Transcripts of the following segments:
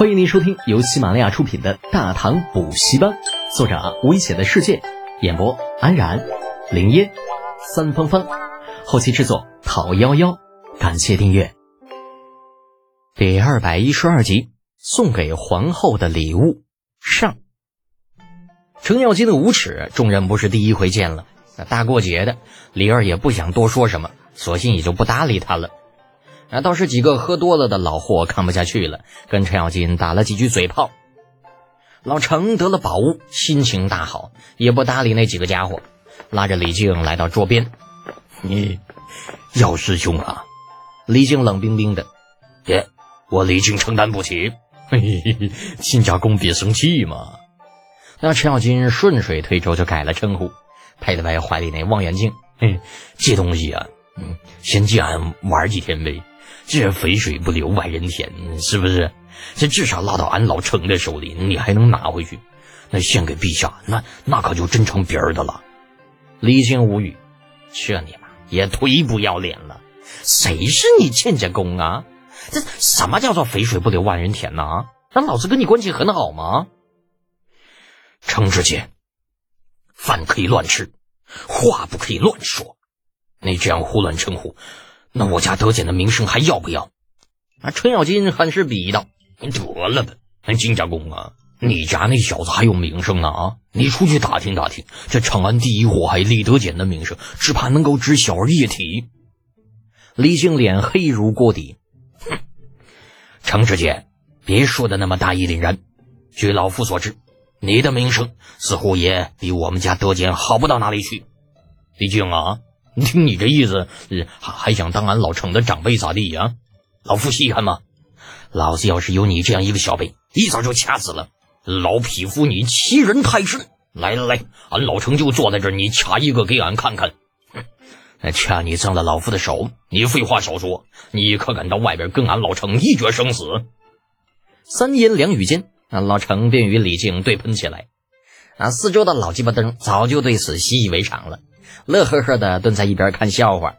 欢迎您收听由喜马拉雅出品的《大唐补习班》，作者危险的世界，演播安然、林烟、三芳芳，后期制作讨幺幺，感谢订阅。第二百一十二集，送给皇后的礼物上。程咬金的无耻，众人不是第一回见了。那大过节的，李二也不想多说什么，索性也就不搭理他了。啊，倒是几个喝多了的老货看不下去了，跟程咬金打了几句嘴炮。老程得了宝物，心情大好，也不搭理那几个家伙，拉着李靖来到桌边。你，姚师兄啊！李靖冷冰冰的，爹，我李靖承担不起。嘿 嘿嘿，亲家公别生气嘛。那程咬金顺水推舟就改了称呼，拍了拍怀里那望远镜，嘿，这东西啊，嗯，先借俺玩几天呗。这肥水不流外人田，是不是？这至少落到俺老程的手里，你还能拿回去？那献给陛下，那那可就真成别人的了。李靖无语，这你妈也忒不要脸了！谁是你亲家公啊？这什么叫做肥水不流外人田呢？那老子跟你关系很好吗？程知县，饭可以乱吃，话不可以乱说。你这样胡乱称呼。那我家德简的名声还要不要？啊！程咬金很是鄙夷道：“得了吧，那金家公啊，你家那小子还有名声呢啊！你出去打听打听，这长安第一祸害李德简的名声，只怕能够知晓而液体。”李靖脸黑如锅底，哼！程知县，别说的那么大义凛然。据老夫所知，你的名声似乎也比我们家德简好不到哪里去。李靖啊！听你这意思，还还想当俺老程的长辈咋地呀？老夫稀罕吗？老子要是有你这样一个小辈，一早就掐死了。老匹夫，你欺人太甚！来来来，俺老程就坐在这儿，你掐一个给俺看看。哼，掐你脏了老夫的手！你废话少说，你可敢到外边跟俺老程一决生死？三言两语间，啊，老程便与李靖对喷起来。啊，四周的老鸡巴灯早就对此习以为常了。乐呵呵的蹲在一边看笑话，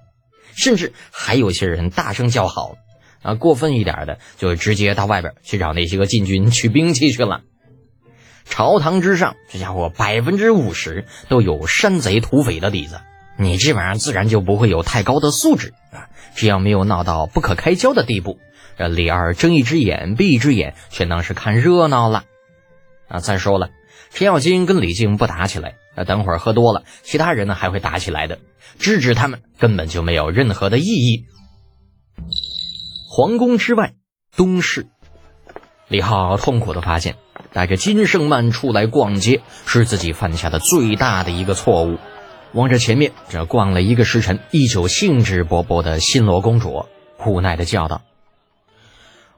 甚至还有些人大声叫好，啊，过分一点的就直接到外边去找那些个禁军取兵器去了。朝堂之上，这家伙百分之五十都有山贼土匪的底子，你这玩意儿自然就不会有太高的素质啊！只要没有闹到不可开交的地步，这李二睁一只眼闭一只眼，全当是看热闹了。啊，再说了，程咬金跟李靖不打起来。那等会儿喝多了，其他人呢还会打起来的，制止他们根本就没有任何的意义。皇宫之外，东市，李浩痛苦的发现，带着金圣曼出来逛街是自己犯下的最大的一个错误。望着前面这逛了一个时辰，依旧兴致勃勃的新罗公主，无奈的叫道：“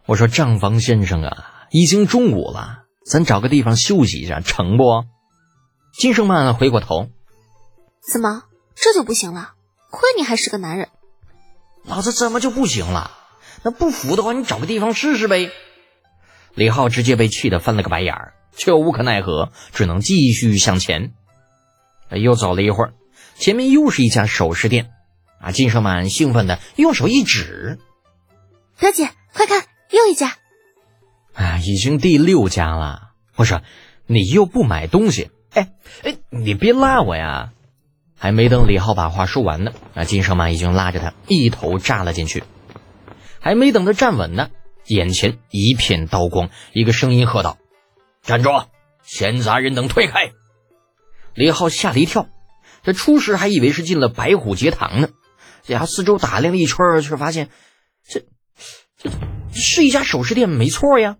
我说账房先生啊，已经中午了，咱找个地方休息一下，成不？”金圣曼回过头，怎么这就不行了？亏你还是个男人，老子怎么就不行了？那不服的话，你找个地方试试呗。李浩直接被气得翻了个白眼儿，却无可奈何，只能继续向前。又走了一会儿，前面又是一家首饰店。啊！金圣满兴奋的用手一指：“表姐，快看，又一家！啊，已经第六家了。我说，你又不买东西？”哎哎，你别拉我呀！还没等李浩把话说完呢，啊，金圣曼已经拉着他一头扎了进去。还没等他站稳呢，眼前一片刀光，一个声音喝道：“站住！闲杂人等退开！”李浩吓了一跳，这初时还以为是进了白虎节堂呢，这下四周打量了一圈，却发现这这是一家首饰店，没错呀。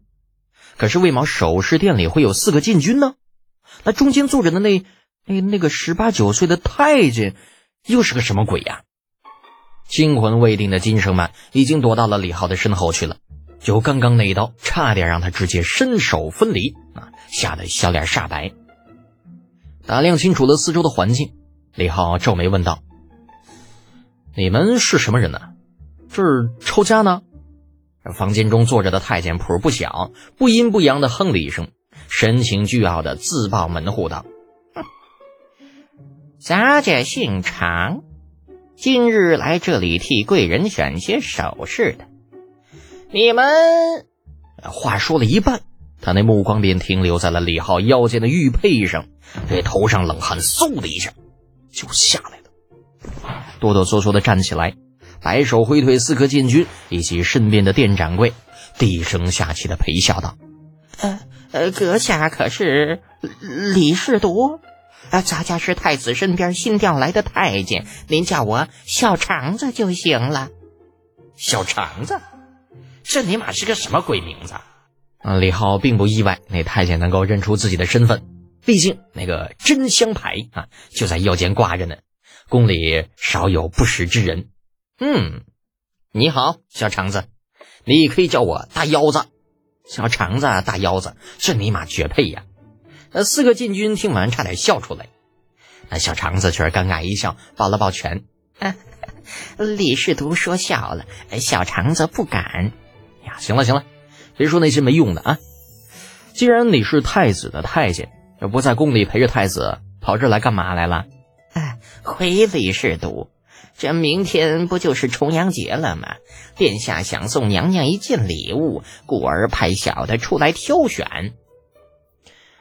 可是为毛首饰店里会有四个禁军呢？那中间坐着的那那那个十八九岁的太监，又是个什么鬼呀？惊魂未定的金生曼已经躲到了李浩的身后去了。就刚刚那一刀，差点让他直接身首分离啊！吓得小脸煞白。打量清楚了四周的环境，李浩皱眉问道：“你们是什么人呢？这是抄家呢？”房间中坐着的太监谱不小，不阴不阳的哼了一声。神情倨傲的自报门户道：“小姐姓常，今日来这里替贵人选些首饰的。你们话说了一半，他那目光便停留在了李浩腰间的玉佩上，这头上冷汗嗖的一下就下来了，哆哆嗦嗦的站起来，摆手挥退四颗禁军以及身边的店掌柜，低声下气的陪笑道：“呃呃，阁下可是李世铎？啊，咱家是太子身边新调来的太监，您叫我小肠子就行了。小肠子，这尼玛是个什么鬼名字？啊，李浩并不意外，那太监能够认出自己的身份，毕竟那个真香牌啊就在腰间挂着呢，宫里少有不识之人。嗯，你好，小肠子，你可以叫我大腰子。小肠子，大腰子，这尼玛绝配呀！呃，四个禁军听完差点笑出来，那小肠子却是尴尬一笑，抱了抱拳：“ 李世独说笑了，小肠子不敢。”呀，行了行了，别说那些没用的啊！既然你是太子的太监，又不在宫里陪着太子，跑这来干嘛来了？哎，回李世独，这明天不就是重阳节了吗？殿下想送娘娘一件礼物，故而派小的出来挑选。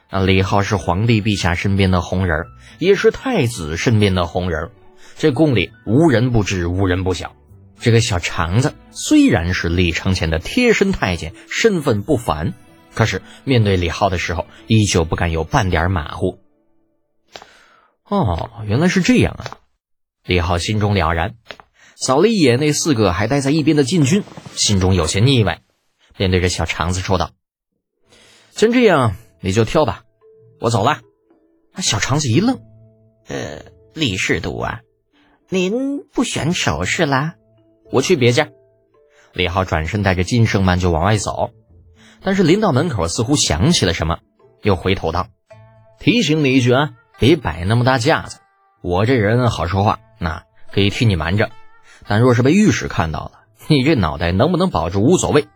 啊李浩是皇帝陛下身边的红人，也是太子身边的红人，这宫里无人不知，无人不晓。这个小肠子虽然是李承前的贴身太监，身份不凡，可是面对李浩的时候，依旧不敢有半点马虎。哦，原来是这样啊！李浩心中了然，扫了一眼那四个还待在一边的禁军，心中有些腻歪，便对着小肠子说道：“先这样。”你就挑吧，我走了。小肠子一愣，呃，李世独啊，您不选首饰啦？我去别家。李浩转身带着金圣曼就往外走，但是临到门口，似乎想起了什么，又回头道：“提醒你一句啊，别摆那么大架子。我这人好说话，那可以替你瞒着。但若是被御史看到了，你这脑袋能不能保住无所谓，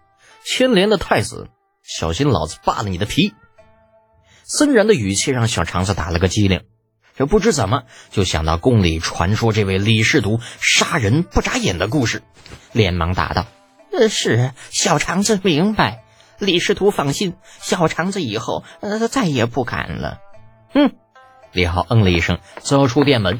牵连的太子，小心老子扒了你的皮。”森然的语气让小肠子打了个激灵，这不知怎么就想到宫里传说这位李世独杀人不眨眼的故事，连忙答道：“呃，是小肠子明白，李世独放心，小肠子以后呃再也不敢了。”嗯，李浩嗯了一声，走出店门。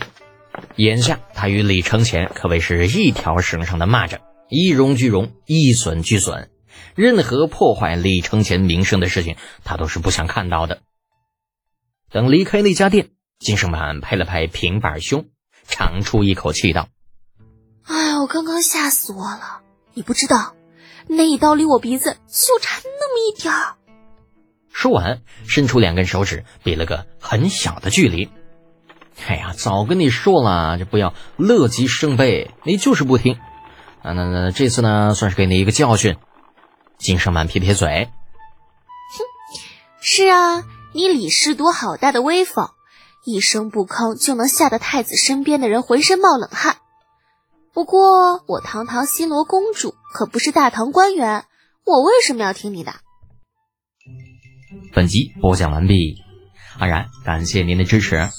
眼下他与李承前可谓是一条绳上的蚂蚱，一荣俱荣，一损俱损，任何破坏李承前名声的事情，他都是不想看到的。等离开那家店，金圣满拍了拍平板胸，长出一口气道：“哎呀，我刚刚吓死我了！你不知道，那一刀离我鼻子就差那么一点儿。”说完，伸出两根手指比了个很小的距离。哎呀，早跟你说了，就不要乐极生悲，你就是不听。啊，那那这次呢，算是给你一个教训。金圣满撇撇嘴：“哼，是啊。”你李师独好大的威风，一声不吭就能吓得太子身边的人浑身冒冷汗。不过我堂堂新罗公主可不是大唐官员，我为什么要听你的？本集播讲完毕，安然感谢您的支持。